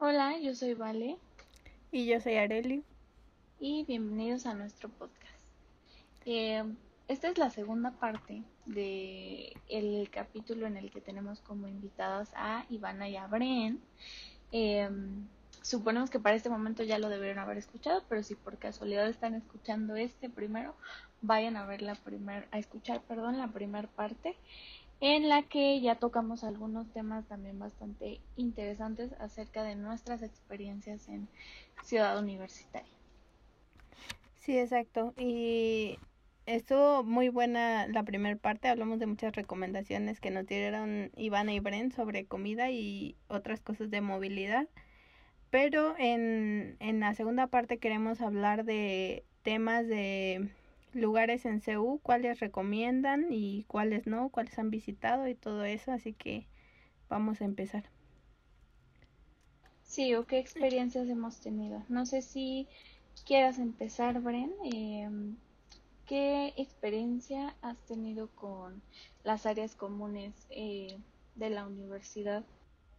Hola, yo soy Vale. Y yo soy Areli. Y bienvenidos a nuestro podcast. Eh, esta es la segunda parte del el capítulo en el que tenemos como invitadas a Ivana y a Bren. Eh, suponemos que para este momento ya lo deberían haber escuchado, pero si por casualidad están escuchando este primero, vayan a ver la primer, a escuchar, perdón, la primera parte en la que ya tocamos algunos temas también bastante interesantes acerca de nuestras experiencias en Ciudad Universitaria. Sí, exacto. Y estuvo muy buena la primera parte. Hablamos de muchas recomendaciones que nos dieron Ivana y Bren sobre comida y otras cosas de movilidad. Pero en, en la segunda parte queremos hablar de temas de lugares en CEU, cuáles recomiendan y cuáles no, cuáles han visitado y todo eso, así que vamos a empezar. Sí, o qué experiencias hemos tenido. No sé si quieras empezar, Bren. Em, ¿Qué experiencia has tenido con las áreas comunes eh, de la universidad?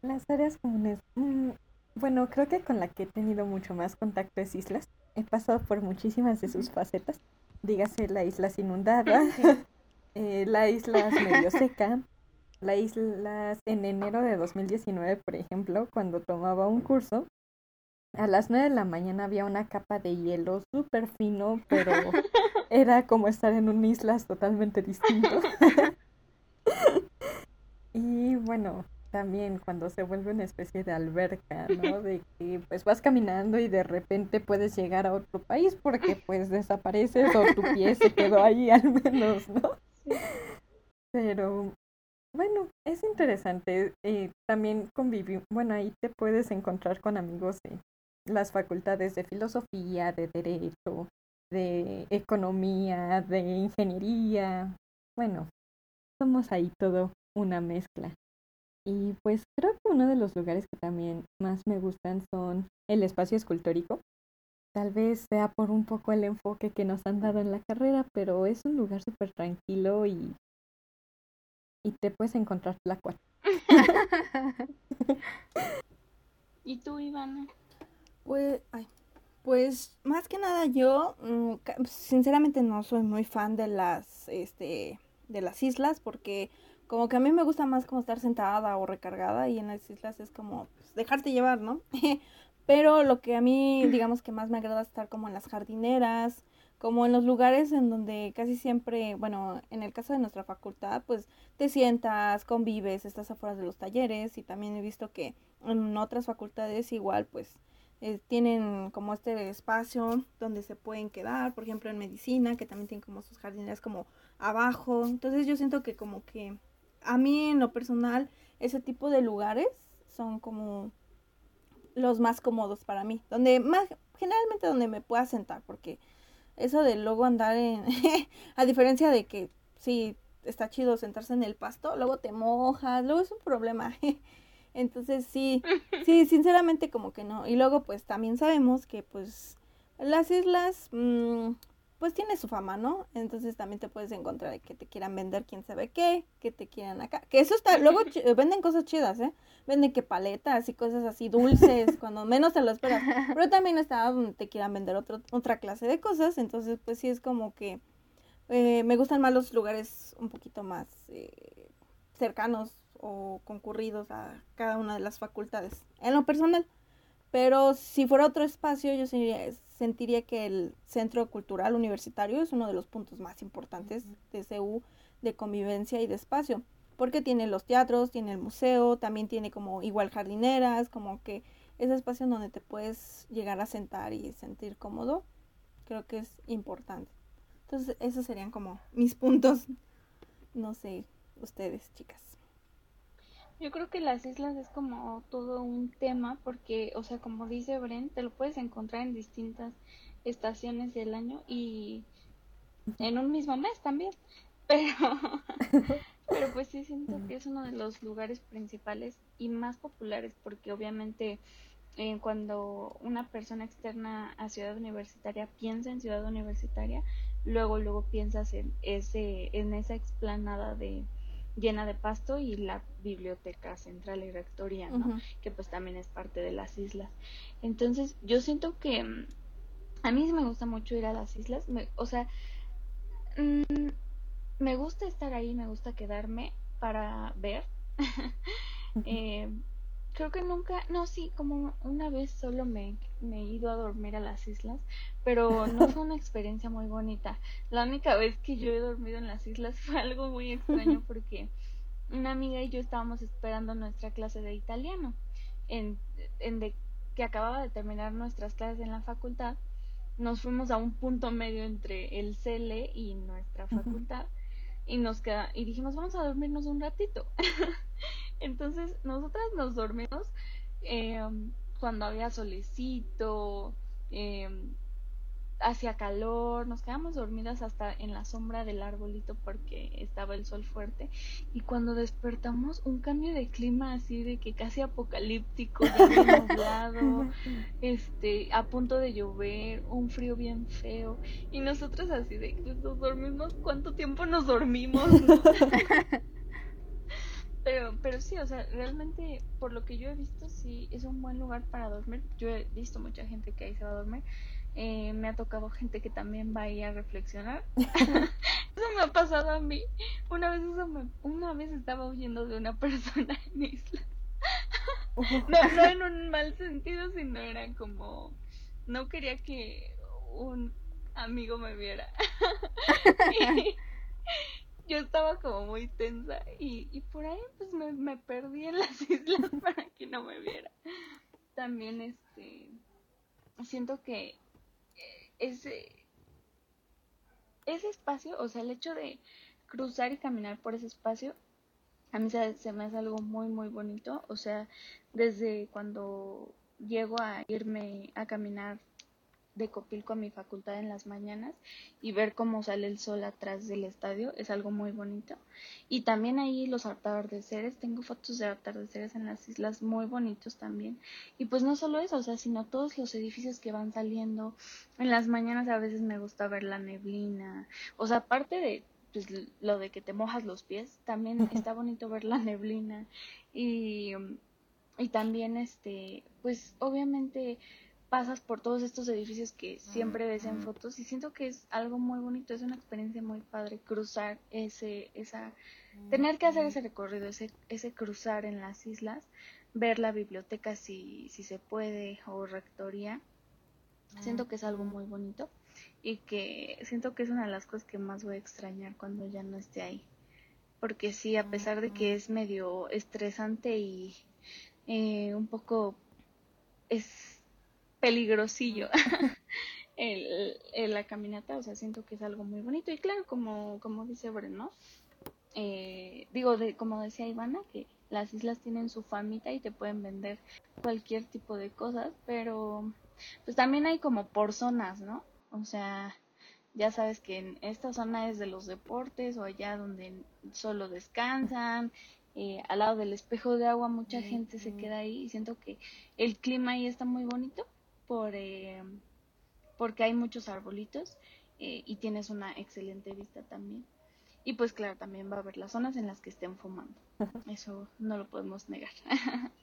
Las áreas comunes. Mm, bueno, creo que con la que he tenido mucho más contacto es Islas. He pasado por muchísimas de sus facetas dígase la isla inundada, eh, la isla medio seca, la isla en enero de 2019, por ejemplo, cuando tomaba un curso, a las 9 de la mañana había una capa de hielo súper fino, pero era como estar en un islas totalmente distinto. y bueno, también cuando se vuelve una especie de alberca, ¿no? De que pues vas caminando y de repente puedes llegar a otro país porque pues desapareces o tu pie se quedó ahí al menos, ¿no? Pero bueno, es interesante. Eh, también conviví, bueno, ahí te puedes encontrar con amigos de las facultades de filosofía, de derecho, de economía, de ingeniería. Bueno, somos ahí todo una mezcla. Y pues creo que uno de los lugares que también más me gustan son el espacio escultórico. Tal vez sea por un poco el enfoque que nos han dado en la carrera, pero es un lugar súper tranquilo y, y te puedes encontrar la cual. ¿Y tú, Ivana? Pues, pues más que nada yo, mm, sinceramente no soy muy fan de las, este, de las islas porque como que a mí me gusta más como estar sentada o recargada y en las islas es como pues, dejarte llevar, ¿no? Pero lo que a mí, digamos que más me agrada es estar como en las jardineras, como en los lugares en donde casi siempre, bueno, en el caso de nuestra facultad, pues te sientas, convives, estás afuera de los talleres y también he visto que en otras facultades igual, pues eh, tienen como este espacio donde se pueden quedar, por ejemplo en medicina, que también tienen como sus jardineras como abajo. Entonces yo siento que como que a mí en lo personal, ese tipo de lugares son como los más cómodos para mí, donde más, generalmente donde me pueda sentar, porque eso de luego andar en, a diferencia de que sí, está chido sentarse en el pasto, luego te mojas, luego es un problema. Entonces sí, sí, sinceramente como que no. Y luego pues también sabemos que pues las islas, mmm, pues tiene su fama, ¿no? Entonces también te puedes encontrar que te quieran vender quién sabe qué, que te quieran acá. Que eso está, luego venden cosas chidas, ¿eh? Venden que paletas y cosas así dulces, cuando menos te lo esperas. Pero también está donde te quieran vender otro, otra clase de cosas, entonces pues sí es como que eh, me gustan más los lugares un poquito más eh, cercanos o concurridos a cada una de las facultades, en lo personal. Pero si fuera otro espacio, yo sería, sentiría que el Centro Cultural Universitario es uno de los puntos más importantes de CEU de convivencia y de espacio, porque tiene los teatros, tiene el museo, también tiene como igual jardineras, como que ese espacio en donde te puedes llegar a sentar y sentir cómodo, creo que es importante. Entonces, esos serían como mis puntos. No sé, ustedes, chicas. Yo creo que las islas es como todo un tema porque, o sea, como dice Bren, te lo puedes encontrar en distintas estaciones del año y en un mismo mes también. Pero, pero pues sí siento que es uno de los lugares principales y más populares porque obviamente eh, cuando una persona externa a Ciudad Universitaria piensa en Ciudad Universitaria, luego luego piensas en ese en esa explanada de llena de pasto y la biblioteca central y rectoría, ¿no? Que pues también es parte de las islas. Entonces, yo siento que mm, a mí sí me gusta mucho ir a las islas, o sea, mm, me gusta estar ahí, me gusta quedarme para ver. eh, creo que nunca, no, sí, como una vez solo me, me, he ido a dormir a las islas, pero no fue una experiencia muy bonita. La única vez que yo he dormido en las islas fue algo muy extraño porque una amiga y yo estábamos esperando nuestra clase de italiano, en, en de, que acababa de terminar nuestras clases en la facultad. Nos fuimos a un punto medio entre el CELE y nuestra facultad y nos queda y dijimos vamos a dormirnos un ratito entonces nosotras nos dormimos em, cuando había solecito eh, hacía calor, nos quedamos dormidas hasta en la sombra del arbolito porque estaba el sol fuerte y cuando despertamos un cambio de clima así de que casi apocalíptico, ya nublado, este, a punto de llover, un frío bien feo y nosotros así de que nos dormimos, ¿cuánto tiempo nos dormimos? pero, pero sí, o sea, realmente por lo que yo he visto sí es un buen lugar para dormir. Yo he visto mucha gente que ahí se va a dormir eh, me ha tocado gente que también va ahí a reflexionar. eso me ha pasado a mí. Una vez, eso me, una vez estaba huyendo de una persona en isla. no, no en un mal sentido, sino era como... No quería que un amigo me viera. yo estaba como muy tensa y, y por ahí pues me, me perdí en las islas para que no me viera. También este siento que ese, ese espacio, o sea, el hecho de cruzar y caminar por ese espacio, a mí se, se me hace algo muy, muy bonito. O sea, desde cuando llego a irme a caminar de Copilco a mi facultad en las mañanas y ver cómo sale el sol atrás del estadio es algo muy bonito. Y también ahí los atardeceres, tengo fotos de atardeceres en las islas muy bonitos también. Y pues no solo eso, o sea, sino todos los edificios que van saliendo. En las mañanas a veces me gusta ver la neblina. O sea, aparte de pues, lo de que te mojas los pies, también está bonito ver la neblina. Y, y también, este, pues obviamente pasas por todos estos edificios que siempre ves en fotos y siento que es algo muy bonito, es una experiencia muy padre cruzar ese, esa, tener que hacer ese recorrido, ese, ese cruzar en las islas, ver la biblioteca si, si se puede o rectoría, siento que es algo muy bonito y que siento que es una de las cosas que más voy a extrañar cuando ya no esté ahí. Porque sí, a pesar de que es medio estresante y eh, un poco es peligrosillo el, la caminata, o sea, siento que es algo muy bonito. Y claro, como, como dice Breno, eh, digo, de, como decía Ivana, que las islas tienen su famita y te pueden vender cualquier tipo de cosas, pero pues también hay como por zonas, ¿no? O sea, ya sabes que en esta zona es de los deportes o allá donde solo descansan, eh, al lado del espejo de agua mucha gente se queda ahí y siento que el clima ahí está muy bonito por, eh, porque hay muchos arbolitos eh, y tienes una excelente vista también. Y pues claro, también va a haber las zonas en las que estén fumando. Eso no lo podemos negar.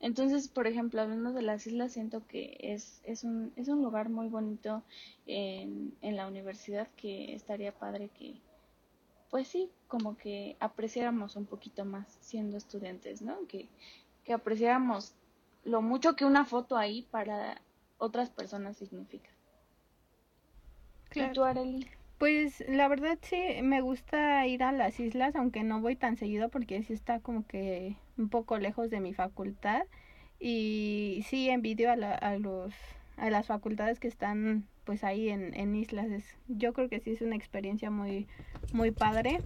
Entonces, por ejemplo, hablando de las islas, siento que es, es, un, es un lugar muy bonito en, en la universidad que estaría padre que, pues sí, como que apreciáramos un poquito más siendo estudiantes, ¿no? Que, que apreciáramos lo mucho que una foto ahí para otras personas significa. Claro. Pues la verdad sí, me gusta ir a las islas, aunque no voy tan seguido porque sí está como que un poco lejos de mi facultad. Y sí envidio a, la, a los a las facultades que están pues ahí en, en islas. yo creo que sí es una experiencia muy, muy padre.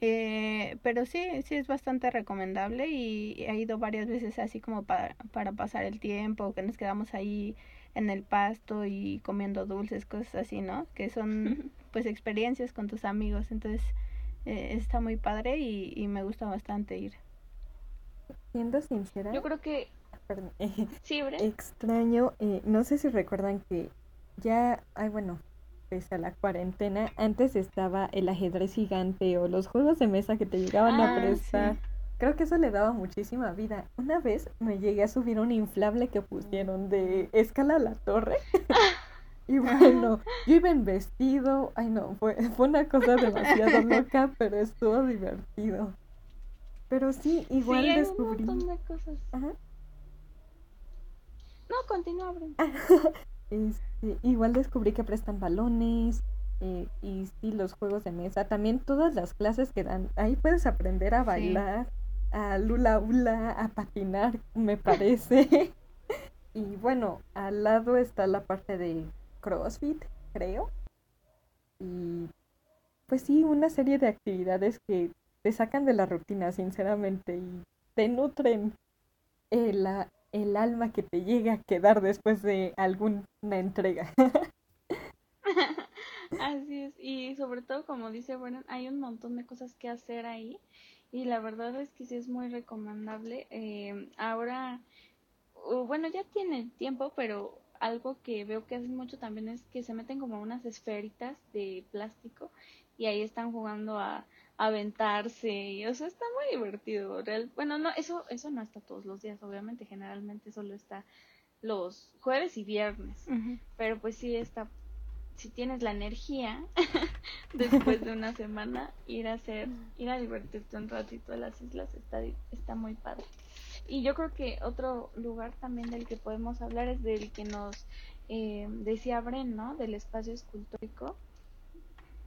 Eh, pero sí, sí es bastante recomendable y he ido varias veces así como para, para pasar el tiempo, que nos quedamos ahí en el pasto y comiendo dulces, cosas así, ¿no? Que son pues experiencias con tus amigos, entonces eh, está muy padre y, y, me gusta bastante ir. Siendo sincera. Yo creo que... Perdón. sí, extraño, eh, no sé si recuerdan que ya, ay bueno, pese a la cuarentena, antes estaba el ajedrez gigante o los juegos de mesa que te llegaban a Ah, prestar. sí. Creo que eso le daba muchísima vida. Una vez me llegué a subir un inflable que pusieron de escala a la torre. Y bueno, yo iba en vestido. Ay, no, fue, fue una cosa demasiado loca, pero estuvo divertido. Pero sí, igual sí, descubrí. un montón de cosas. Ajá. No, continúa, Bren. Este, igual descubrí que prestan balones eh, y sí, los juegos de mesa. También todas las clases que dan. Ahí puedes aprender a bailar, a lula hula, a patinar, me parece. y bueno, al lado está la parte de CrossFit, creo. Y pues sí, una serie de actividades que te sacan de la rutina, sinceramente, y te nutren eh, la- el alma que te llega a quedar después de alguna entrega. Así es, y sobre todo como dice Brennan, hay un montón de cosas que hacer ahí y la verdad es que sí es muy recomendable. Eh, ahora, bueno, ya tiene tiempo, pero algo que veo que hacen mucho también es que se meten como unas esferitas de plástico y ahí están jugando a aventarse y o sea, está muy divertido. Real, bueno, no, eso, eso no está todos los días, obviamente, generalmente solo está los jueves y viernes. Pero pues sí está, si tienes la energía después de una semana, ir a hacer, ir a divertirte un ratito a las islas está, está muy padre. Y yo creo que otro lugar también del que podemos hablar es del que nos eh, decía Bren, ¿no? Del espacio escultórico.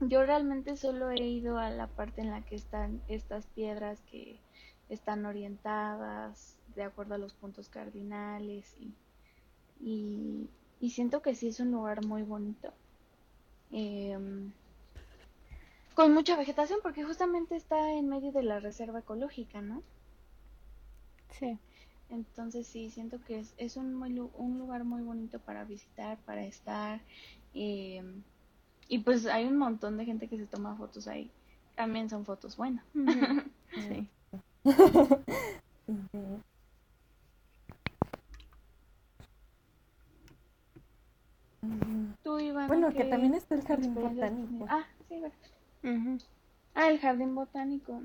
Yo realmente solo he ido a la parte en la que están estas piedras que están orientadas de acuerdo a los puntos cardinales y, y, y siento que sí es un lugar muy bonito. Em, con mucha vegetación porque justamente está en medio de la reserva ecológica, ¿no? Sí. Entonces sí, siento que es, es un, muy, un lugar muy bonito para visitar, para estar. em, y pues hay un montón de gente que se toma fotos ahí. También son fotos buenas. Sí. Ujú. Tú, Ivana, Bueno, que ¿qué también está el jardín botánico. Ah, sí. Ah, el jardín botánico.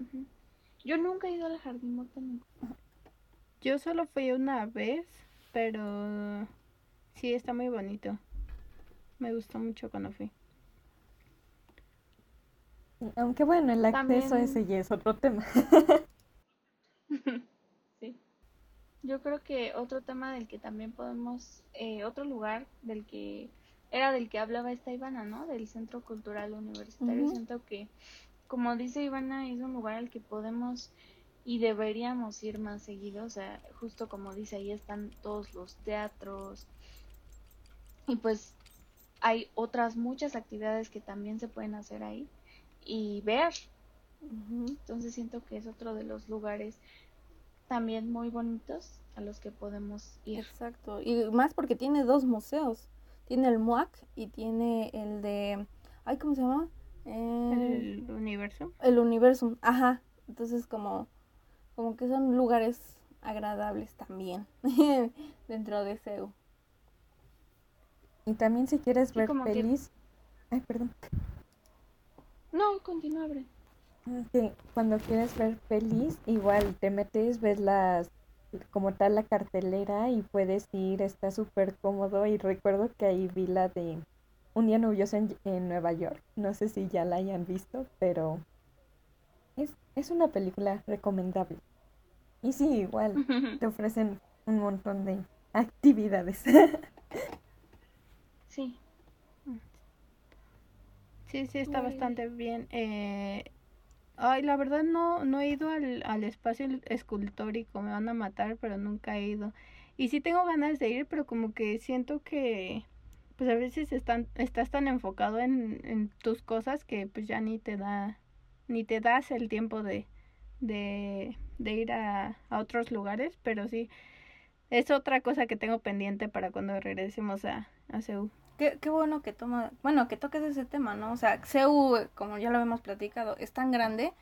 Yo nunca he ido al jardín botánico. Yo solo fui una vez, pero sí está muy bonito. Me gustó mucho cuando fui. Aunque bueno, el acceso También- ese ya es otro tema. Sí. Yo creo que otro tema del que también podemos, eh, otro lugar del que era del que hablaba esta Ivana, ¿no? Del Centro Cultural Universitario. Siento que, como dice Ivana, es un lugar al que podemos y deberíamos ir más seguido. O sea, justo como dice, ahí están todos los teatros. Y pues hay otras muchas actividades que también se pueden hacer ahí y ver. Entonces siento que es otro de los lugares también muy bonitos a los que podemos ir. Exacto. Y más porque tiene dos museos. Tiene el MUAC y tiene el de... Ay, ¿cómo se llama? Eh, El universo. el Universum. Ajá. Entonces como, como que son lugares agradables también dentro de CEU. Y también si quieres Sí, ver que- pelis, ay, perdón, No, continúa, Bren. cuando quieres ver pelis, igual te metes, ves las como tal la cartelera y puedes ir, está súper cómodo y recuerdo que ahí vi la de Un día lluvioso en, en Nueva York, no sé si ya la hayan visto, pero es, es una película recomendable. Y sí, igual te ofrecen un montón de actividades. Sí, Sí, sí, está Muy bastante bien. Eh, ay, la verdad no, no he ido al, al espacio escultórico, me van a matar, pero nunca he ido. Y sí tengo ganas de ir, pero como que siento que pues a veces están, estás tan enfocado en, en tus cosas que pues ya ni te da, ni te das el tiempo de, de, de ir a, a otros lugares, pero sí, es otra cosa que tengo pendiente para cuando regresemos a, a Seúl. Qué, qué bueno que toma, bueno, que toques ese tema, ¿no? O sea, CEU, como ya lo hemos platicado, es tan grande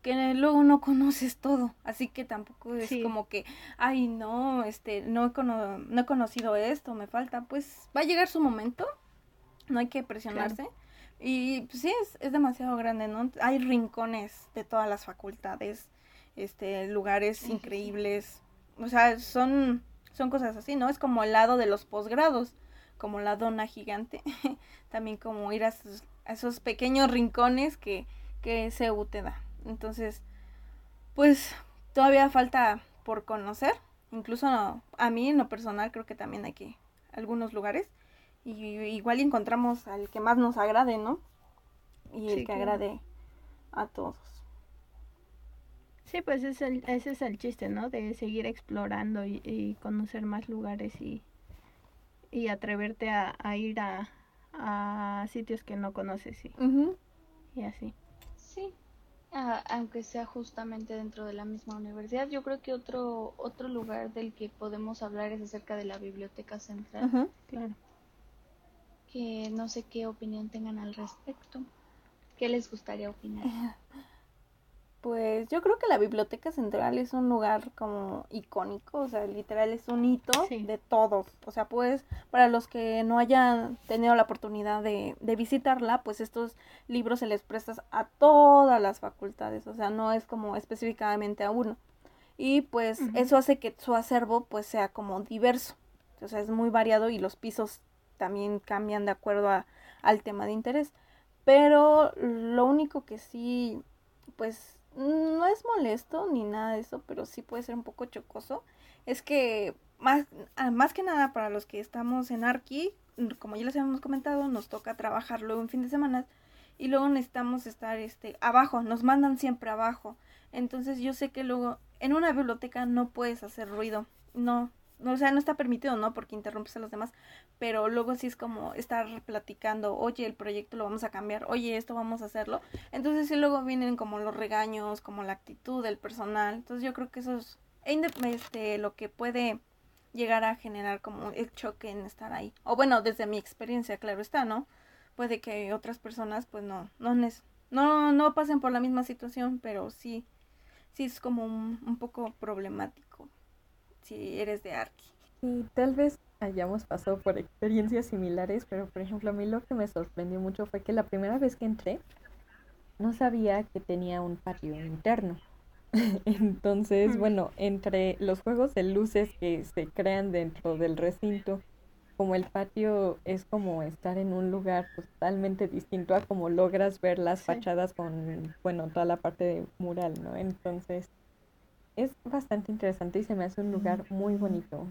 que luego no conoces todo, así que tampoco es Sí. como que, ay, no, este, no he, cono- no he conocido esto, me falta, pues va a llegar su momento, no hay que presionarse, Y pues, sí, es, es demasiado grande, ¿no? Hay rincones de todas las facultades, este, lugares increíbles. O sea, son, son cosas así, ¿no? Es como el lado de los posgrados, como la dona gigante. También como ir a esos, a esos pequeños rincones que, que CEU te da. Entonces, pues todavía falta por conocer. Incluso a mí en lo personal creo que también hay que algunos lugares y igual encontramos al que más nos agrade, ¿no? Y el que agrade a todos. Sí, pues es el, ese es el chiste, ¿no? De seguir explorando y, conocer más lugares y, y atreverte a, ir a, a, sitios que no conoces y, y así. Sí, aunque sea justamente dentro de la misma universidad. Yo creo que otro otro lugar del que podemos hablar es acerca de la biblioteca central. claro. Que no sé qué opinión tengan al respecto. ¿Qué les gustaría opinar? Pues yo creo que la Biblioteca Central es un lugar como icónico, o sea, literal es un hito de todos. O sea, pues para los que no hayan tenido la oportunidad de, de visitarla, pues estos libros se les prestan a todas las facultades, o sea, no es como específicamente a uno. Y pues eso hace que su acervo pues sea como diverso, o sea, es muy variado y los pisos también cambian de acuerdo a, al tema de interés. Pero lo único que sí, pues no es molesto ni nada de eso, pero sí puede ser un poco chocoso. Es que más, ah, más que nada para los que estamos en Arki, como ya les habíamos comentado, nos toca trabajar luego en fin de semana y luego necesitamos estar este abajo, nos mandan siempre abajo. Entonces yo sé que luego en una biblioteca no puedes hacer ruido. No, o sea, no está permitido, ¿no? Porque interrumpes a los demás, pero luego sí es como estar platicando, oye, el proyecto lo vamos a cambiar, oye, esto vamos a hacerlo. Entonces sí luego vienen como los regaños, como la actitud del personal. Entonces yo creo que eso es este, lo que puede llegar a generar como el choque en estar ahí. O bueno, desde mi experiencia, claro está, ¿no? Puede que otras personas pues no, no, no, no pasen por la misma situación, pero sí, sí es como un, un poco problemático si eres de Arki. Y tal vez hayamos pasado por experiencias similares, pero por ejemplo a mí lo que me sorprendió mucho fue que la primera vez que entré no sabía que tenía un patio interno. Entonces, bueno, entre los juegos de luces que se crean dentro del recinto, como el patio es como estar en un lugar totalmente distinto a como logras ver las fachadas con, bueno, toda la parte de mural, ¿no? Entonces, es bastante interesante y se me hace un lugar muy bonito.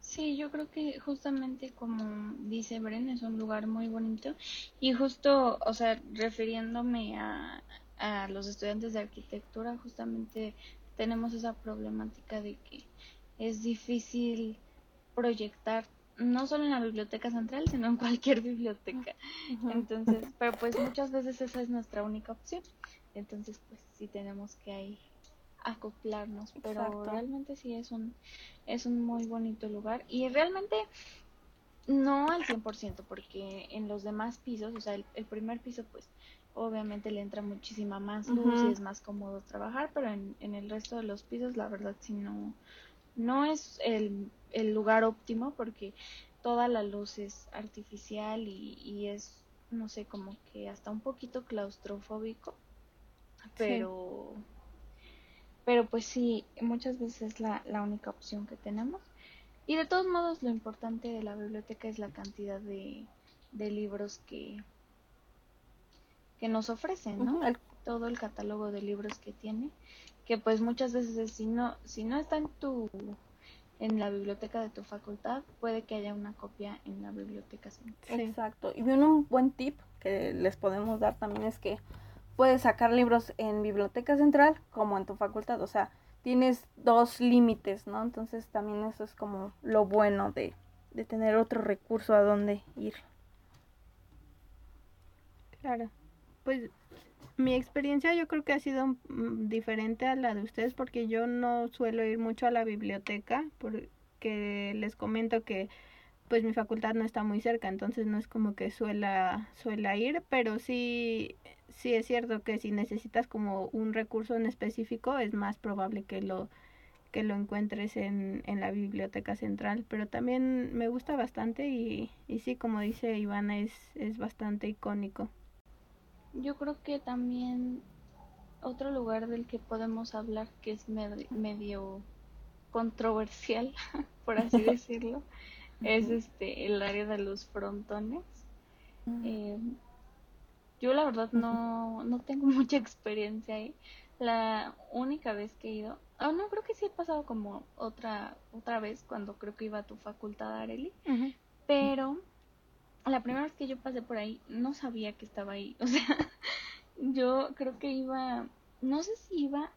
Sí, yo creo que justamente como dice Bren, es un lugar muy bonito y justo, o sea, refiriéndome a, a los estudiantes de arquitectura, justamente tenemos esa problemática de que es difícil proyectar no solo en la biblioteca central, sino en cualquier biblioteca. Entonces, pero pues muchas veces esa es nuestra única opción. Entonces, pues sí tenemos que ahí acoplarnos, pero realmente sí es un, es un muy bonito lugar. Y realmente no al 100% porque en los demás pisos, o sea, el, primer piso pues obviamente le entra muchísima más luz y es más cómodo trabajar, pero en, en, el resto de los pisos la verdad sí no, no es el, el lugar óptimo porque toda la luz es artificial y, y es, no sé, como que hasta un poquito claustrofóbico, pero pero pues sí, muchas veces es la, la única opción que tenemos. Y de todos modos, lo importante de la biblioteca es la cantidad de, de libros que, que nos ofrecen, ¿no? todo el catálogo de libros que tiene, que pues muchas veces si no, si no está en tu en la biblioteca de tu facultad, puede que haya una copia en la biblioteca central. Exacto. Y un buen tip que les podemos dar también es que puedes sacar libros en biblioteca central como en tu facultad, o sea, tienes dos límites, ¿no? Entonces también eso es como lo bueno de, de tener otro recurso a donde ir. Claro, pues mi experiencia yo creo que ha sido mm, diferente a la de ustedes porque yo no suelo ir mucho a la biblioteca porque les comento que pues mi facultad no está muy cerca, entonces no es como que suela, suela ir, pero sí, sí es cierto que si necesitas como un recurso en específico, es más probable que lo, que lo encuentres en, en la biblioteca central, pero también me gusta bastante y, y sí, como dice Ivana, es, es bastante icónico. yo creo que también otro lugar del que podemos hablar que es medio controversial, por así decirlo, es este el área de los frontones. Eh, yo la verdad no, no tengo mucha experiencia ahí. La única vez que he ido, oh, no, creo que sí he pasado como otra otra vez cuando creo que iba a tu facultad, Areli, pero la primera vez que yo pasé por ahí no sabía que estaba ahí, o sea, yo creo que iba, no sé si iba,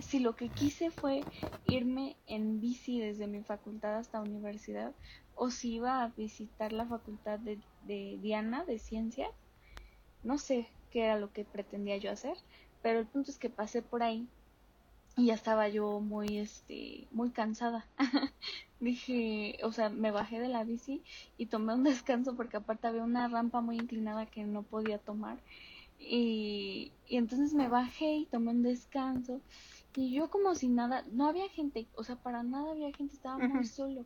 si lo que quise fue irme en bici desde mi facultad hasta universidad, o si iba a visitar la facultad de, de Diana de ciencias, no sé qué era lo que pretendía yo hacer, pero el punto es que pasé por ahí y ya estaba yo muy este muy cansada. Dije o sea me bajé de la bici y tomé un descanso porque aparte había una rampa muy inclinada que no podía tomar y, y entonces me bajé y tomé un descanso y yo como si nada no había gente o sea para nada había gente estaba muy solo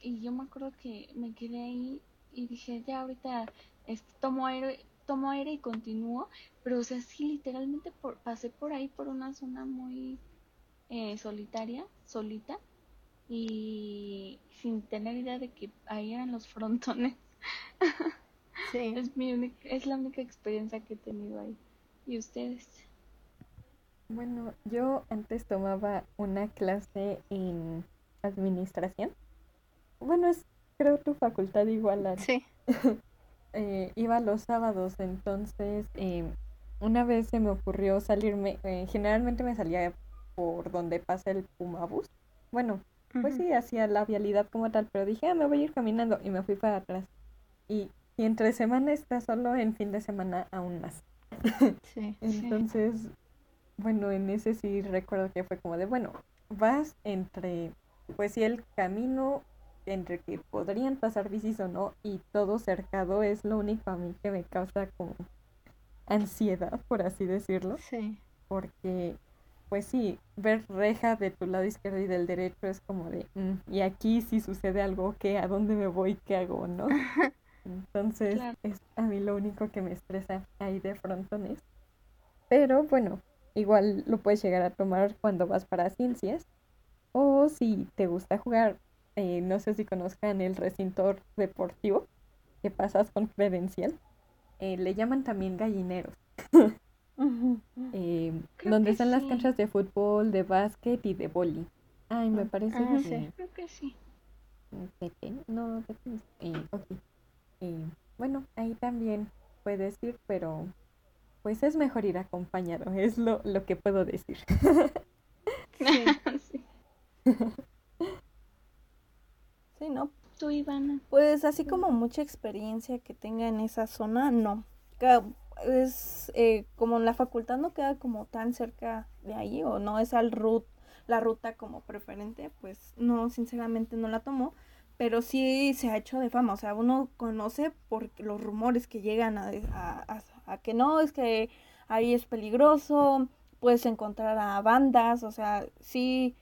y yo me acuerdo que me quedé ahí y dije ya ahorita este, tomo aire tomo aire y continúo, pero o sea, sí, literalmente por, pasé por ahí por una zona muy eh, solitaria, solita, y sin tener idea de que ahí eran los frontones. sí. es, mi es la única experiencia que he tenido ahí. ¿Y ustedes? Bueno, yo antes tomaba una clase en administración. Bueno, es creo tu facultad igual a... Sí. eh, iba los sábados, entonces eh, una vez se me ocurrió salirme, eh, generalmente me salía por donde pasa el Pumabus. Bueno, pues sí, hacía la vialidad como tal, pero dije, ah, me voy a ir caminando y me fui para atrás. Y, y entre semana está solo en fin de semana aún más. Sí, entonces, bueno, en ese sí recuerdo que fue como de, bueno, vas entre, pues sí, el camino entre que podrían pasar bicis o no y todo cercado es lo único a mí que me causa como ansiedad, por así decirlo. Sí. Porque, pues sí, ver reja de tu lado izquierdo y del derecho es como de, mm, y aquí si sucede algo, ¿qué? ¿A dónde me voy? ¿Qué hago? ¿No? Entonces, es a mí lo único que me estresa ahí de frontones. Pero bueno, igual lo puedes llegar a tomar cuando vas para ciencias. O si te gusta jugar eh, no sé si conozcan el recinto deportivo que pasas con credencial. Eh, le llaman también gallineros. Eh, donde están las canchas de fútbol, de básquet y de boli. Ay, me ah, parece ah, que sí. Creo que sí. No, bueno, ahí también puedes ir, pero pues es mejor ir acompañado, es lo, lo que puedo decir. sí. Sí, ¿no? Tú, Ivana. Pues así como mucha experiencia que tenga en esa zona, no. Es eh, como la facultad no queda como tan cerca de ahí o no es al rut, la ruta como preferente, pues no, sinceramente no la tomo, pero sí se ha hecho de fama, o sea, uno conoce por los rumores que llegan a, a, a que no, es que ahí es peligroso, puedes encontrar a bandas, o sea, sí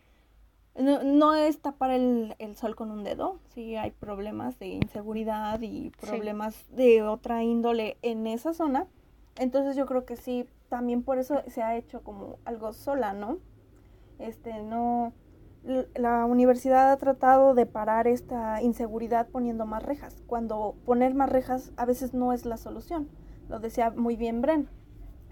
no, es tapar el, sol con un dedo, sí hay problemas de inseguridad y problemas de otra índole en esa zona. Entonces yo creo que sí, también por eso se ha hecho como algo sola, ¿no? Este, no, la universidad ha tratado de parar esta inseguridad poniendo más rejas, cuando poner más rejas a veces no es la solución. Lo decía muy bien Bren.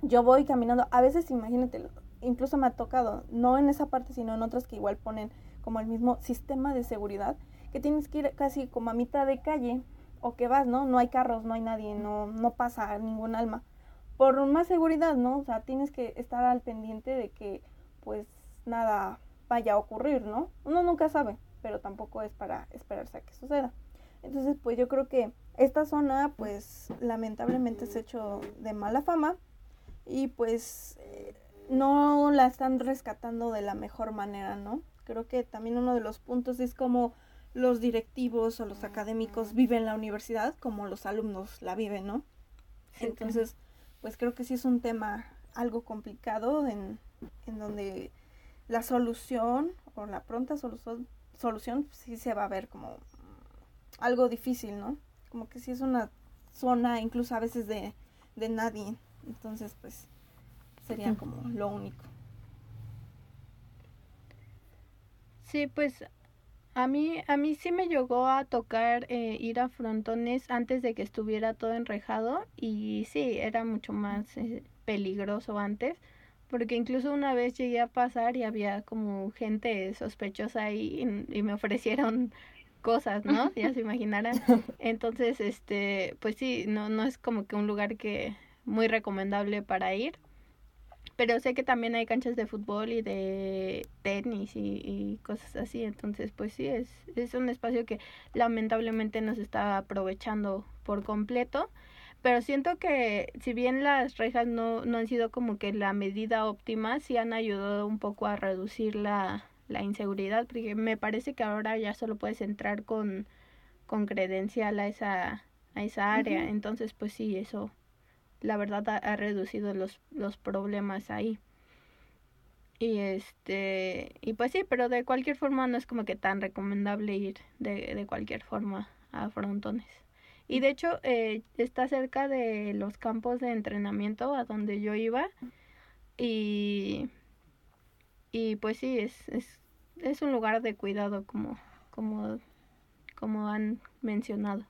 Yo voy caminando, a veces imagínate, incluso me ha tocado, no en esa parte, sino en otras que igual ponen como el mismo sistema de seguridad, que tienes que ir casi como a mitad de calle o que vas, ¿no? No hay carros, no hay nadie, no, no pasa ningún alma. Por más seguridad, ¿no? O sea, tienes que estar al pendiente de que pues nada vaya a ocurrir, ¿no? Uno nunca sabe, pero tampoco es para esperarse a que suceda. Entonces, pues yo creo que esta zona, pues lamentablemente se ha hecho de mala fama y pues eh, no la están rescatando de la mejor manera, ¿no? Creo que también uno de los puntos es como los directivos o los académicos viven la universidad como los alumnos la viven, ¿no? Entonces, pues creo que sí es un tema algo complicado en, en donde la solución o la pronta solución, solución sí se va a ver como algo difícil, ¿no? Como que sí es una zona incluso a veces de de nadie. Entonces, pues sería como lo único. Sí, pues a mí, a mí sí me llegó a tocar eh, ir a frontones antes de que estuviera todo enrejado y sí, era mucho más eh, peligroso antes, porque incluso una vez llegué a pasar y había como gente sospechosa ahí y, me ofrecieron cosas, ¿no? Ya se imaginarán. Entonces, este, pues sí, no, no es como que un lugar que muy recomendable para ir pero sé que también hay canchas de fútbol y de tenis y, cosas así, entonces pues sí, es, es un espacio que lamentablemente no se está aprovechando por completo, pero siento que si bien las rejas no, no han sido como que la medida óptima, sí han ayudado un poco a reducir la, la inseguridad, porque me parece que ahora ya solo puedes entrar con, con credencial a esa, a esa área, entonces pues sí, eso la verdad ha, reducido los, los problemas ahí. Y este, y pues sí, pero de cualquier forma no es como que tan recomendable ir de, de cualquier forma a frontones. Y de hecho eh, está cerca de los campos de entrenamiento a donde yo iba. Y, y pues sí, es, es, es un lugar de cuidado como, como, como han mencionado.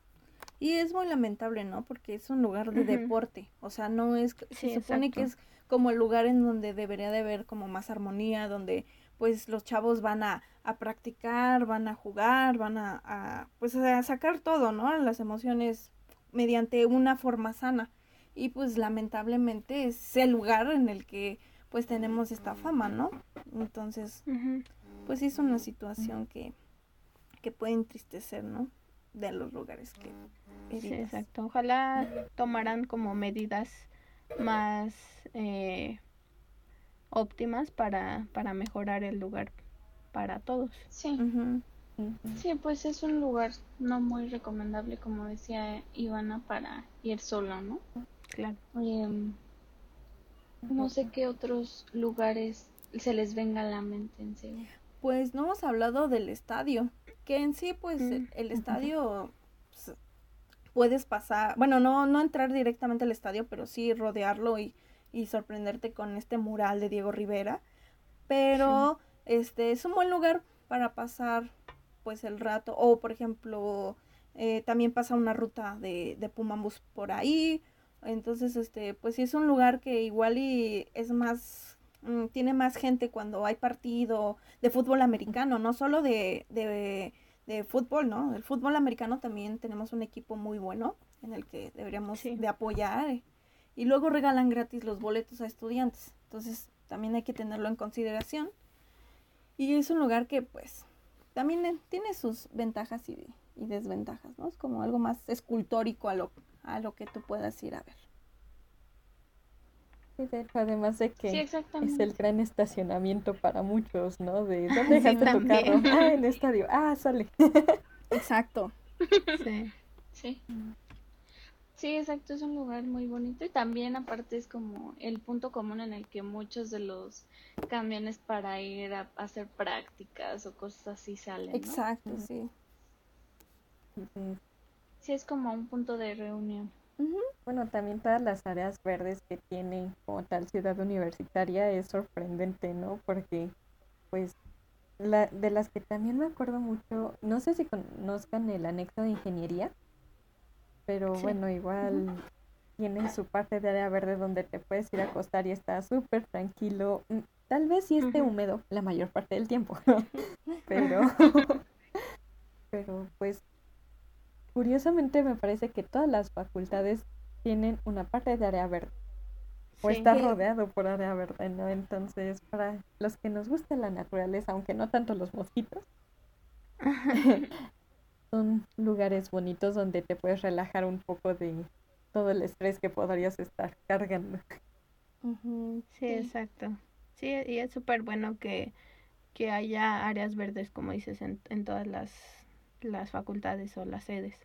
Y es muy lamentable, ¿no? Porque es un lugar de deporte, o sea, no es, se supone que es como el lugar en donde debería de haber como más armonía, donde pues los chavos van a, a practicar, van a jugar, van a, a, pues a sacar todo, ¿no? Las emociones mediante una forma sana. Y pues lamentablemente es el lugar en el que pues tenemos esta fama, ¿no? Entonces, pues sí es una situación que, que puede entristecer, ¿no? De los lugares que Sí, exacto. Ojalá tomaran como medidas más eh, óptimas para, para mejorar el lugar para todos. Sí. Sí, pues es un lugar no muy recomendable, como decía Ivana, para ir solo, ¿no? Claro. No sé qué otros lugares se les venga a la mente en serio. Pues no hemos hablado del estadio, que en sí, pues mm. el, estadio puedes pasar, bueno, no, no entrar directamente al estadio, pero sí rodearlo y, y sorprenderte con este mural de Diego Rivera. Pero este es un buen lugar para pasar pues el rato. O por ejemplo, eh, también pasa una ruta de, de Pumambus por ahí. Entonces, este, pues sí es un lugar que igual y es más, mm, tiene más gente cuando hay partido de fútbol americano, no solo de, de de fútbol, ¿no? El fútbol americano también tenemos un equipo muy bueno en el que deberíamos de apoyar y luego regalan gratis los boletos a estudiantes. Entonces, también hay que tenerlo en consideración. Y es un lugar que pues también tiene sus ventajas y, y desventajas, ¿no? Es como algo más escultórico a lo, a lo que tú puedas ir a ver además de que es el gran estacionamiento para muchos, ¿no? De ¿dónde dejaste tu carro? Ah, en el estadio. Ah, sale. Exacto. Sí. Sí. Sí, exacto, es un lugar muy bonito y también aparte es como el punto común en el que muchos de los camiones para ir a, hacer prácticas o cosas así salen. Exacto, sí. Sí, es como un punto de reunión. Bueno, también todas las áreas verdes que tiene como tal ciudad universitaria es sorprendente, ¿no? Porque, pues, la, de las que también me acuerdo mucho, no sé si conozcan el anexo de ingeniería, pero bueno, igual tiene su parte de área verde donde te puedes ir a acostar y está súper tranquilo. Mm, tal vez sí esté húmedo la mayor parte del tiempo, pero, pero pues curiosamente me parece que todas las facultades tienen una parte de área verde. O está rodeado por área verde, ¿no? Entonces, para los que nos gusta la naturaleza, aunque no tanto los mosquitos, son lugares bonitos donde te puedes relajar un poco de todo el estrés que podrías estar cargando. sí, exacto. Sí, y es súper bueno que, que haya áreas verdes, como dices, en, en todas las las facultades o las sedes.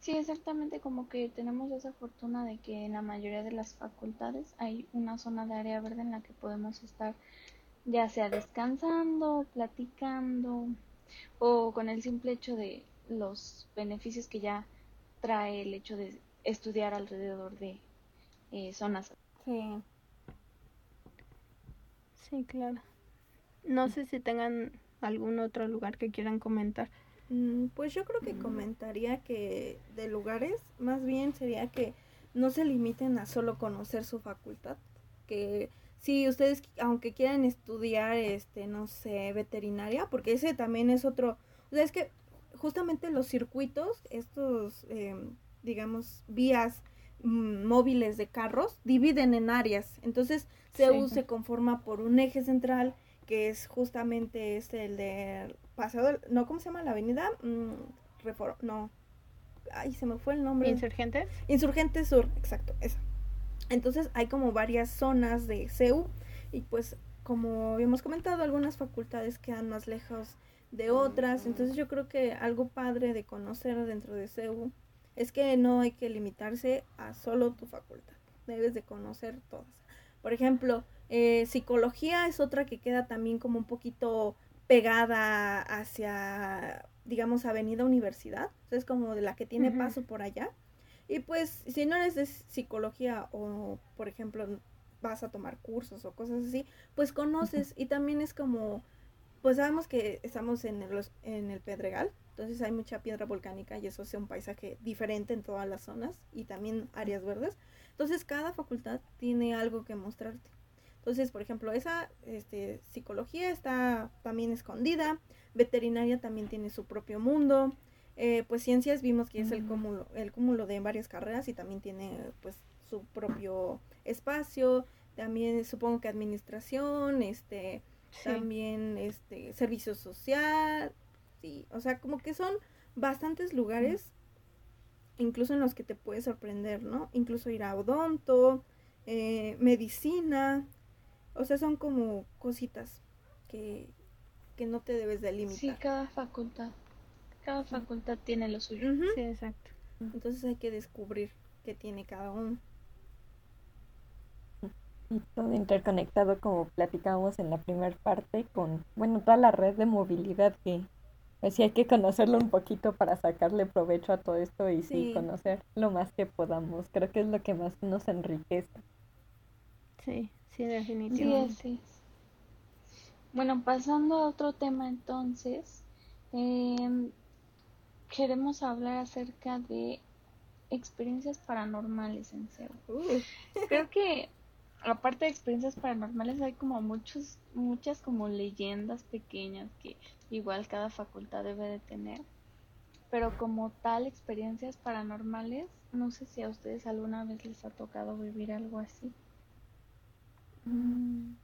Sí. exactamente como que tenemos esa fortuna de que en la mayoría de las facultades hay una zona de área verde en la que podemos estar ya sea descansando, platicando o con el simple hecho de los beneficios que ya trae el hecho de estudiar alrededor de eh, zonas. Sí. Sí, claro. No sé si tengan algún otro lugar que quieran comentar. Mm, Pues yo creo que comentaría que de lugares, más bien sería que no se limiten a solo conocer su facultad, que si ustedes, aunque quieran estudiar, este, no sé, veterinaria, porque ese también es otro, o sea, es que justamente los circuitos, estos, em, digamos, vías mm, móviles de carros, dividen en áreas, entonces CEU Sí. se conforma por un eje central, que es justamente este, el de Paseo, no, ¿cómo se llama la avenida? Mm, no, ay, se me fue el nombre. ¿Insurgentes? Insurgente Sur, exacto, esa. Entonces hay como varias zonas de CEU y pues como habíamos comentado, algunas facultades quedan más lejos de otras. Entonces yo creo que algo padre de conocer dentro de CEU es que no hay que limitarse a solo tu facultad. Debes de conocer todas. Por ejemplo, eh, psicología es otra que queda también como un poquito pegada hacia, digamos, Avenida Universidad. Es como de la que tiene paso por allá. Y pues, si no eres de psicología o, por ejemplo, vas a tomar cursos o cosas así, pues conoces y también es como, pues sabemos que estamos en el, en el Pedregal, entonces hay mucha piedra volcánica y eso hace un paisaje diferente en todas las zonas y también áreas verdes. Entonces cada facultad tiene algo que mostrarte. Entonces, por ejemplo, esa este, psicología está también escondida, veterinaria también tiene su propio mundo, eh, pues ciencias vimos que es el cúmulo, el cúmulo de varias carreras y también tiene pues su propio espacio, también supongo que administración, este, Sí. también este servicio social, sí, o sea, como que son bastantes lugares, incluso en los que te puedes sorprender, ¿no? Incluso ir a odonto, eh, medicina, o sea, son como cositas que, que no te debes de Sí, limitar. cada facultad. Cada facultad tiene lo suyo. Sí, exacto. Entonces hay que descubrir qué tiene cada uno. Y todo interconectado como platicábamos en la primera parte con, bueno, toda la red de movilidad que pues sí hay que conocerlo un poquito para sacarle provecho a todo esto y sí, Sí. conocer lo más que podamos. Creo que es lo que más nos enriquece. Sí, sí, Sí, definitivamente. así es. Bueno, pasando a otro tema entonces, em, queremos hablar acerca de experiencias paranormales en Seúl. Uh, Creo que aparte de experiencias paranormales hay como muchos, muchas como leyendas pequeñas que igual cada facultad debe de tener. Pero como tal experiencias paranormales, no sé si a ustedes alguna vez les ha tocado vivir algo así. Mm,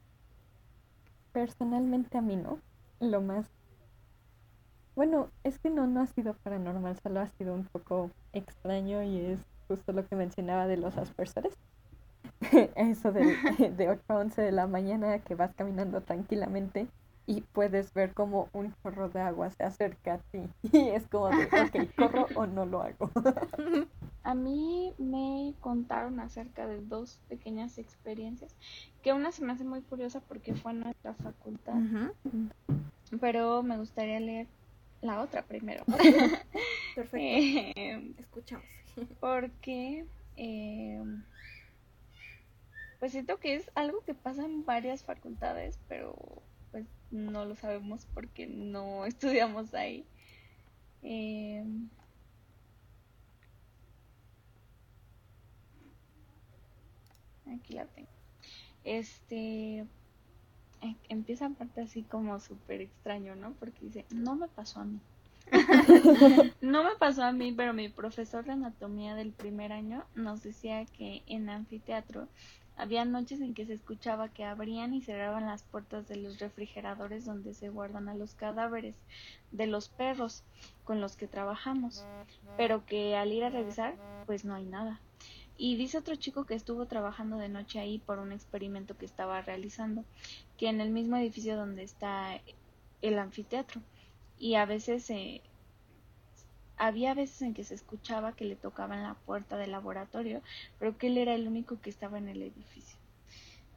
Personalmente a mí no. Lo más... Bueno, es que no, no ha sido paranormal, solo ha sido un poco extraño y es justo lo que mencionaba de los aspersores. Eso de, de 8 a 11 de la mañana que vas caminando tranquilamente y puedes ver como un chorro de agua se acerca a ti. Y es como de, ok, ¿corro o no lo hago? A mí me contaron acerca de dos pequeñas experiencias, que una se me hace muy curiosa porque fue en nuestra facultad, pero me gustaría leer la otra primero. Perfecto. Eh, Escuchamos. porque eh, pues siento que es algo que pasa en varias facultades, pero pues no lo sabemos porque no estudiamos ahí. Eh, aquí la tengo. Este eh, empieza aparte así como súper extraño, ¿no? Porque dice, no me pasó a mí. No me pasó a mí, pero mi profesor de anatomía del primer año nos decía que en anfiteatro había noches en que se escuchaba que abrían y cerraban las puertas de los refrigeradores donde se guardan a los cadáveres de los perros con los que trabajamos, pero que al ir a revisar, pues no hay nada. Y dice otro chico que estuvo trabajando de noche ahí por un experimento que estaba realizando, que en el mismo edificio donde está el anfiteatro, y a veces eh, había veces en que se escuchaba que le tocaban la puerta del laboratorio, pero que él era el único que estaba en el edificio.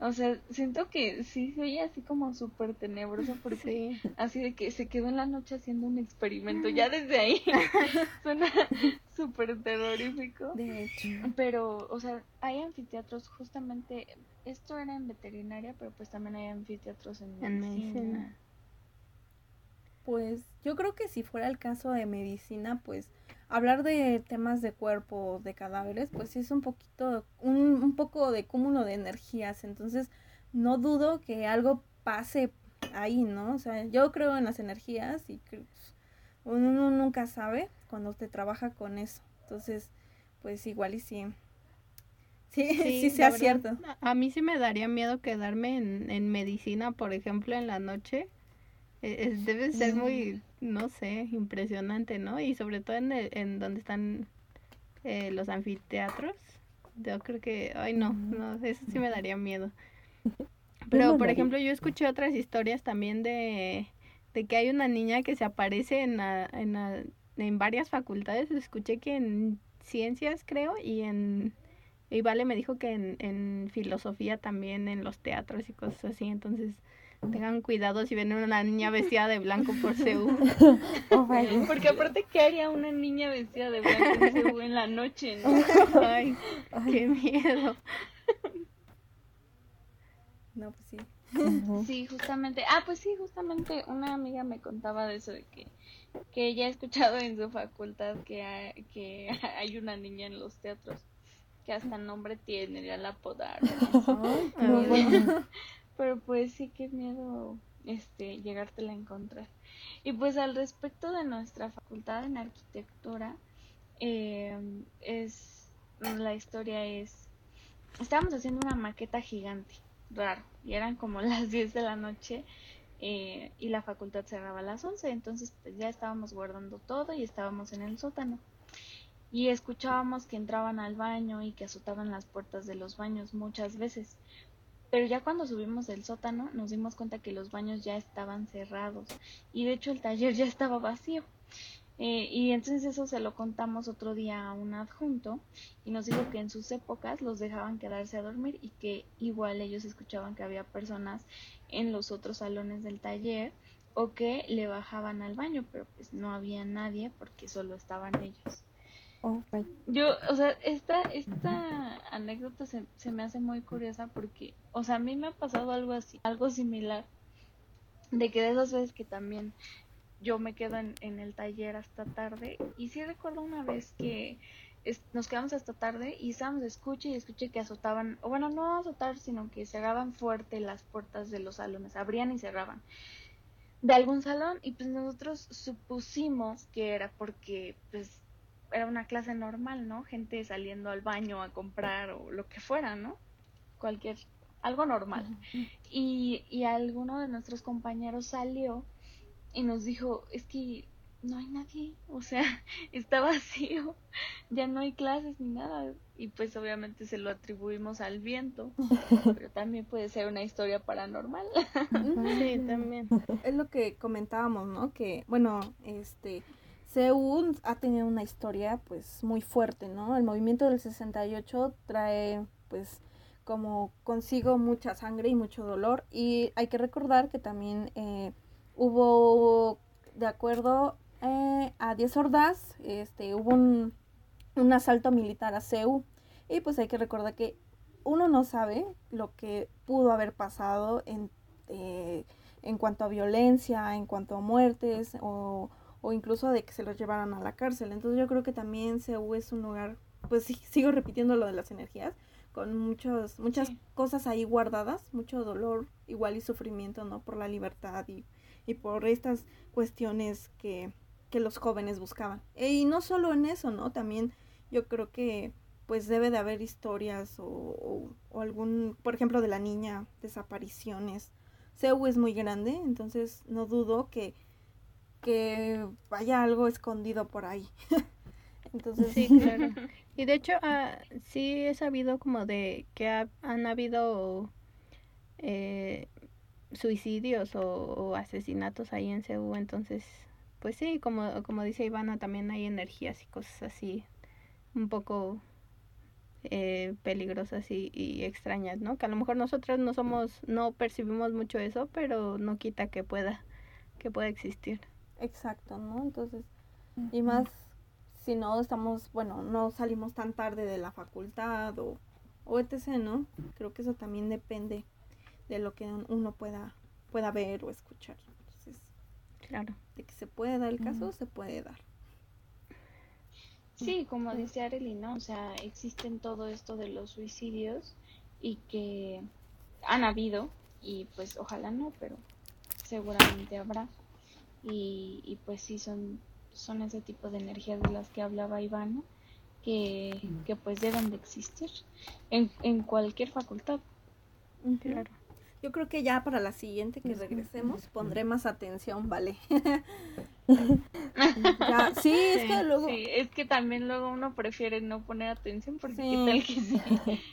O sea, siento que sí se oye así como súper tenebroso porque Sí. así de que se quedó en la noche haciendo un experimento. Ya desde ahí suena súper terrorífico. De hecho. Pero, o sea, hay anfiteatros justamente, esto era en veterinaria, pero pues también hay anfiteatros en, En medicina. medicina. Pues yo creo que si fuera el caso de medicina, pues hablar de temas de cuerpo, de cadáveres, pues sí es un poquito, un, un poco de cúmulo de energías. Entonces, no dudo que algo pase ahí, ¿no? O sea, yo creo en las energías y que uno nunca sabe cuando te trabaja con eso. Entonces, pues igual y sí. Sí, sí, sea verdad, cierto. A mí sí me daría miedo quedarme en, en medicina, por ejemplo, en la noche. Eh, es- debe ser muy, no sé, impresionante, ¿no? Y sobre todo en, el- en donde están eh, los anfiteatros. Yo creo que, ay no, no, eso sí me daría miedo. Pero, por ejemplo, yo escuché otras historias también de, de que hay una niña que se aparece en, la- en, la- en varias facultades. Escuché que en ciencias, creo, y en... Y Vale me dijo que en, en filosofía también, en los teatros y cosas así. Entonces, tengan cuidado si ven una niña vestida de blanco por Seúl. Oh. Porque aparte, ¿qué haría una niña vestida de blanco en Cebu en la noche, no? Ay, qué miedo. No, pues sí. Sí, justamente. Ah, pues sí, justamente una amiga me contaba de eso, de que, que ella ha escuchado en su facultad que hay, que hay una niña en los teatros que hasta nombre tiene, ya la apodaron. No, bueno. Pero pues sí, qué miedo este llegártela a encontrar. Y pues al respecto de nuestra facultad en arquitectura, eh, es la historia es estábamos haciendo una maqueta gigante, raro, y eran como las 10 de la noche eh, y la facultad cerraba a las 11, entonces pues ya estábamos guardando todo y estábamos en el sótano. Y escuchábamos que entraban al baño y que azotaban las puertas de los baños muchas veces. Pero ya cuando subimos del sótano nos dimos cuenta que los baños ya estaban cerrados y de hecho el taller ya estaba vacío. Eh, y entonces eso se lo contamos otro día a un adjunto y nos dijo que en sus épocas los dejaban quedarse a dormir y que igual ellos escuchaban que había personas en los otros salones del taller o que le bajaban al baño, pero pues no había nadie porque solo estaban ellos. Oh. Yo, o sea, esta, esta anécdota se, se me hace muy curiosa porque, o sea, a mí me ha pasado algo así, algo similar, de que de esas veces que también yo me quedo en, en el taller hasta tarde, y sí recuerdo una vez que nos quedamos hasta tarde y estábamos escuche y escuché que azotaban, o bueno, no azotar, sino que cerraban fuerte las puertas de los salones, abrían y cerraban de algún salón y pues nosotros supusimos que era porque pues era una clase normal, ¿no? Gente saliendo al baño a comprar o lo que fuera, ¿no? Cualquier, algo normal. Y, y alguno de nuestros compañeros salió y nos dijo, es que no hay nadie, o sea, está vacío, ya no hay clases ni nada. Y pues obviamente se lo atribuimos al viento, pero también puede ser una historia paranormal. Sí, también. es lo que comentábamos, ¿no? Que, bueno, este, Seúl ha tenido una historia, pues, muy fuerte, ¿no? El movimiento del 68 trae, pues, como consigo mucha sangre y mucho dolor. Y hay que recordar que también eh, hubo, de acuerdo eh, a 10 hordas, este, hubo un, un asalto militar a Seúl. Y pues hay que recordar que uno no sabe lo que pudo haber pasado en... eh, en cuanto a violencia, en cuanto a muertes o, o incluso de que se los llevaran a la cárcel. Entonces yo creo que también Seúl es un lugar, pues sí, sigo repitiendo lo de las energías, con muchos, muchas Sí. cosas ahí guardadas, mucho dolor, igual y sufrimiento, ¿no? Por la libertad y, y por estas cuestiones que, que los jóvenes buscaban. E- Y no solo en eso, ¿no? También yo creo que pues debe de haber historias o, o- o algún, por ejemplo, de la niña, desapariciones. Seúl es muy grande, entonces no dudo que, que vaya algo escondido por ahí. entonces, Sí, claro. Y de hecho, ah, sí he sabido como de que ha- han habido eh, suicidios o, o asesinatos ahí en Seúl, entonces, pues sí, como, como dice Ivana, también hay energías y cosas así, un poco eh, peligrosas y, y, extrañas, ¿no? Que a lo mejor nosotros no somos, no percibimos mucho eso, pero no quita que pueda, que pueda existir. Exacto, ¿no? Entonces, y más si no estamos, bueno, no salimos tan tarde de la facultad o, o etc., ¿no? Creo que eso también depende de lo que uno pueda, pueda ver o escuchar. Entonces, claro. De que se puede dar el caso, se puede dar. Sí, como dice Arely, ¿no? O sea, existen todo esto de los suicidios y que han habido y pues ojalá no, pero seguramente habrá. Y, y pues sí, son, son ese tipo de energías de las que hablaba Iván, que, que pues deben de existir en, en cualquier facultad. Claro. Yo creo que ya para la siguiente que regresemos pondré más atención, vale. ya, sí, es que luego... Sí, es que también luego uno prefiere no poner atención porque qué tal que si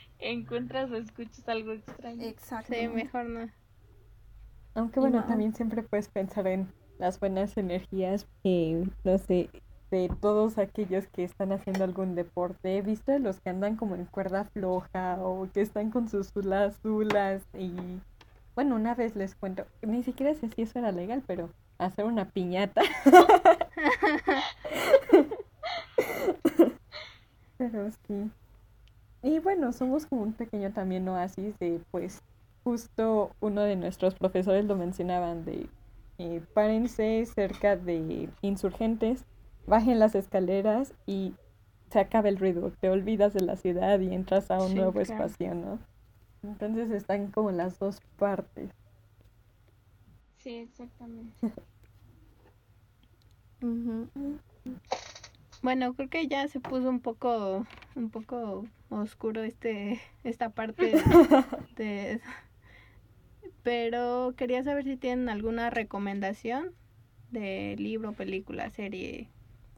encuentras o escuchas algo extraño. Exacto. Sí, mejor no. Aunque bueno, también siempre puedes pensar en las buenas energías, no sé, de todos aquellos que están haciendo algún deporte. He visto de los que andan como en cuerda floja o que están con sus zulas, zulas y bueno, una vez les cuento, ni siquiera sé si eso era legal, pero hacer una piñata. pero sí. Y bueno, somos como un pequeño también oasis de, pues, justo uno de nuestros profesores lo mencionaban de, eh, párense cerca de insurgentes, bajen las escaleras y se acaba el ruido, te olvidas de la ciudad y entras a un nuevo espacio, ¿no? Entonces están como las dos partes. Sí, exactamente. Bueno, creo que ya se puso un poco, un poco oscuro este, esta parte de, pero quería saber si tienen alguna recomendación de libro, película, serie,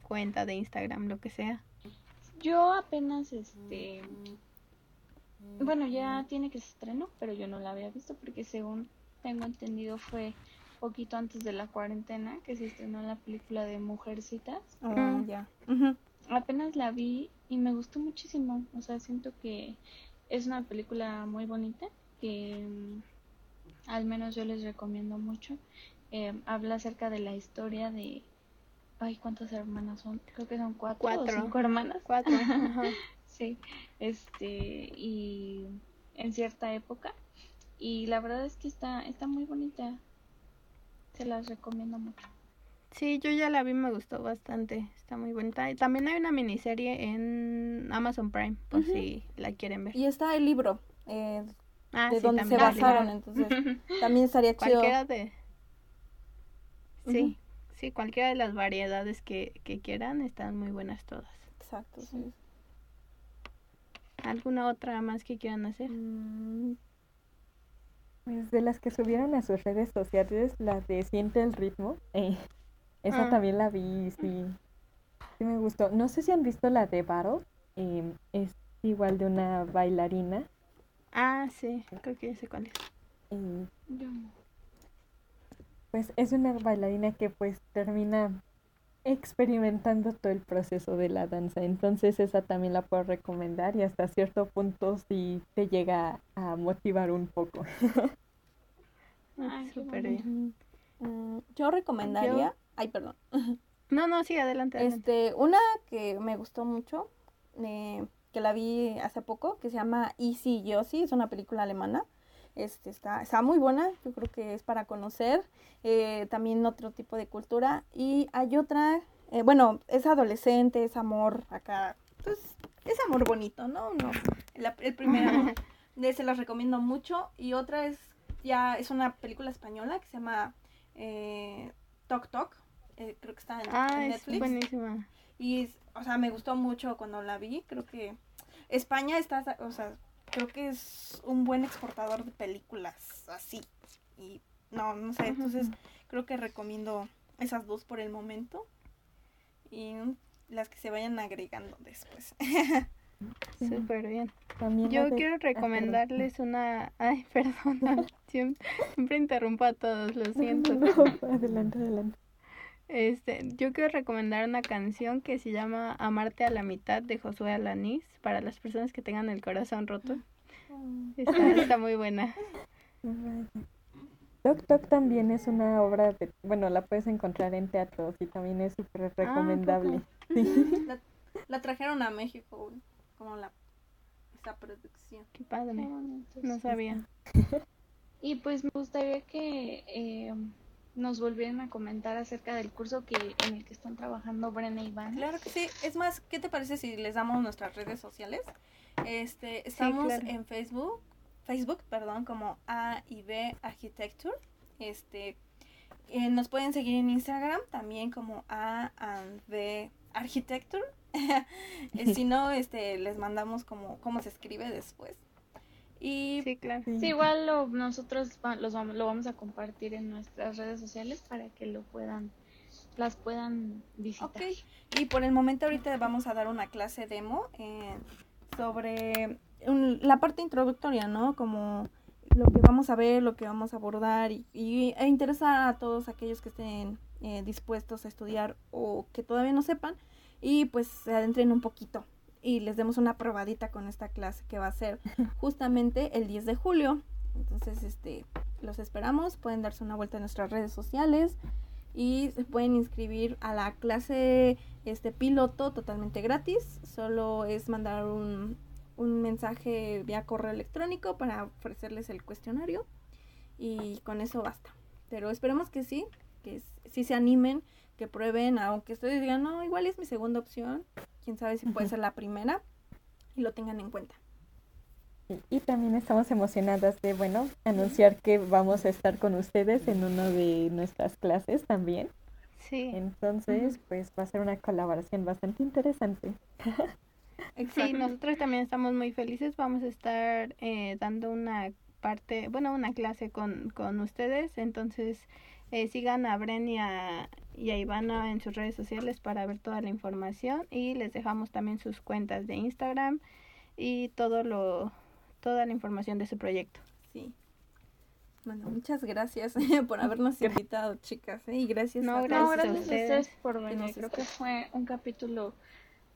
cuenta de Instagram, lo que sea. Yo apenas este bueno, ya tiene que se estrenó, pero yo no la había visto porque según tengo entendido fue poquito antes de la cuarentena que se estrenó la película de Mujercitas. Oh, ya. Apenas la vi y me gustó muchísimo. O sea, siento que es una película muy bonita que al menos yo les recomiendo mucho. Eh, habla acerca de la historia de ay cuántas hermanas son creo que son cuatro, cuatro. o cinco hermanas cuatro Sí, este, y en cierta época. Y la verdad es que está, está muy bonita. Se las recomiendo mucho. Sí, yo ya la vi, me gustó bastante. Está muy bonita. Y también hay una miniserie en Amazon Prime, por si la quieren ver. Y está el libro eh, ah, de donde se basaron, entonces también estaría chido. Cualquiera de... Sí, sí, cualquiera de las variedades que, que quieran están muy buenas todas. Exacto, sí. ¿Alguna otra más que quieran hacer? Mm, pues de las que subieron a sus redes sociales, la de Siente el ritmo, eh, esa ah. también la vi, sí, sí me gustó. No sé si han visto la de Baro, em, es igual de una bailarina. Ah, sí, creo que ya sé cuál es. pues es una bailarina que pues termina experimentando todo el proceso de la danza. Entonces esa también la puedo recomendar y hasta cierto punto sí te llega a motivar un poco. Mm, yo recomendaría, ay perdón. No, no, sí, adelante, Este, una que me gustó mucho, eh, que la vi hace poco, que se llama Easy Yossi, es una película alemana. Este, está, está muy buena, yo creo que es para conocer eh, también otro tipo de cultura. Y hay otra, eh, bueno, es adolescente, es amor acá, pues es amor bonito, ¿no? no el primer amor, de se las recomiendo mucho. Y otra es, ya es una película española que se llama eh, Tok Tok, eh, creo que está en, ah, Netflix. Es buenísima. Y, o sea, me gustó mucho cuando la vi, creo que España está, o sea, creo que es un buen exportador de películas así. Y no, no sé, entonces creo que recomiendo esas dos por el momento y las que se vayan agregando después. Súper bien. Yo quiero recomendarles una... Ay, perdón, siempre, interrumpo a todos, lo siento. adelante, adelante. Este, yo quiero recomendar una canción que se llama Amarte a la mitad de Josué Alanís para las personas que tengan el corazón roto. Está, está muy buena. Toc Toc también es una obra de, bueno, la puedes encontrar en teatros y también es súper recomendable. Sí. La, la trajeron a México, como la esa producción. Qué padre. No sabía. Y pues me gustaría que eh, nos volvieran a comentar acerca del curso que en el que están trabajando Brenda y Van. Claro que sí. Es más, ¿qué te parece si les damos nuestras redes sociales? Este, estamos claro. en Facebook, Facebook, perdón, como A y B Architecture. Este, eh, nos pueden seguir en Instagram también como A and B Architecture. Eh, si no, este, les mandamos como cómo se escribe después. Y Sí, claro. Sí, igual lo- nosotros va- los vamos, lo vamos a compartir en nuestras redes sociales para que lo puedan, las puedan visitar. Ok, y por el momento ahorita vamos a dar una clase demo eh, sobre un- la parte introductoria, ¿no? Como lo que vamos a ver, lo que vamos a abordar y, y- e interesar a todos aquellos que estén eh, dispuestos a estudiar o que todavía no sepan y pues se adentren un poquito y les demos una probadita con esta clase que va a ser justamente el 10 de julio. Entonces, este, los esperamos, pueden darse una vuelta en nuestras redes sociales y se pueden inscribir a la clase este piloto totalmente gratis. Solo es mandar un, un mensaje vía correo electrónico para ofrecerles el cuestionario y con eso basta. Pero esperemos que sí, que sí se animen, que prueben, aunque ustedes digan, no, igual es mi segunda opción, quién sabe si puede ser la primera y lo tengan en cuenta. Y, y también estamos emocionadas de, bueno, anunciar que vamos a estar con ustedes en una de nuestras clases también. Sí. Entonces, pues va a ser una colaboración bastante interesante. Sí, nosotros también estamos muy felices. Vamos a estar eh, dando una parte, bueno, una clase con, con ustedes. Entonces, eh, sigan a Bren y a, y a Ivana en sus redes sociales para ver toda la información. Y les dejamos también sus cuentas de Instagram y todo lo, toda la información de su proyecto. Sí. Bueno, muchas gracias por habernos invitado, chicas, ¿eh? y gracias No, a Gracias a gracias a ustedes ustedes por venir. Creo que fue un capítulo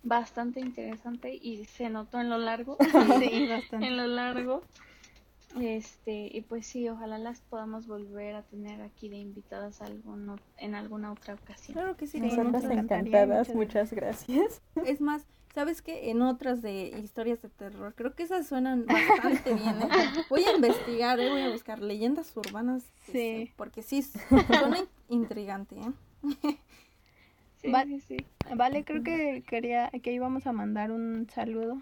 bastante interesante y se notó en lo largo. Sí, bastante. en lo largo. Este, y pues sí, ojalá las podamos volver a tener aquí de invitadas alguno, en alguna otra ocasión. Claro que sí. Sí, Nosotras encantadas, muchas gracias. Es más, ¿sabes qué? En otras de historias de terror, creo que esas suenan bastante bien. ¿eh? Voy a investigar, ¿eh? voy a buscar leyendas urbanas. Sí. este, porque sí, suena in- intrigante. ¿eh? Sí, Va- sí, sí. Vale, creo que quería que íbamos a mandar un saludo.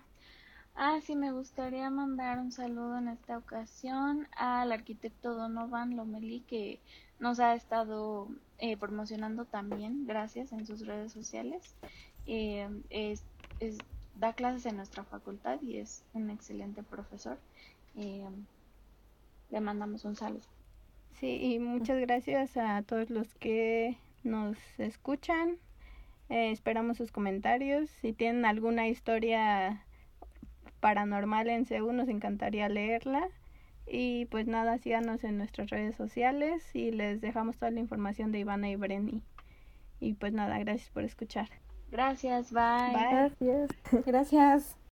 Ah, sí, me gustaría mandar un saludo en esta ocasión al arquitecto Donovan Lomelí que nos ha estado eh, promocionando también, gracias, en sus redes sociales. Eh, es, es- da clases en nuestra facultad y es un excelente profesor. Eh, le mandamos un saludo. Sí, y muchas gracias a todos los que nos escuchan. Eh, esperamos sus comentarios. Si tienen alguna historia paranormal en Seúl, nos encantaría leerla. Y pues nada, síganos en nuestras redes sociales y les dejamos toda la información de Ivana y Brenny. Y pues nada, gracias por escuchar. Gracias, bye. Bye. Gracias. Gracias.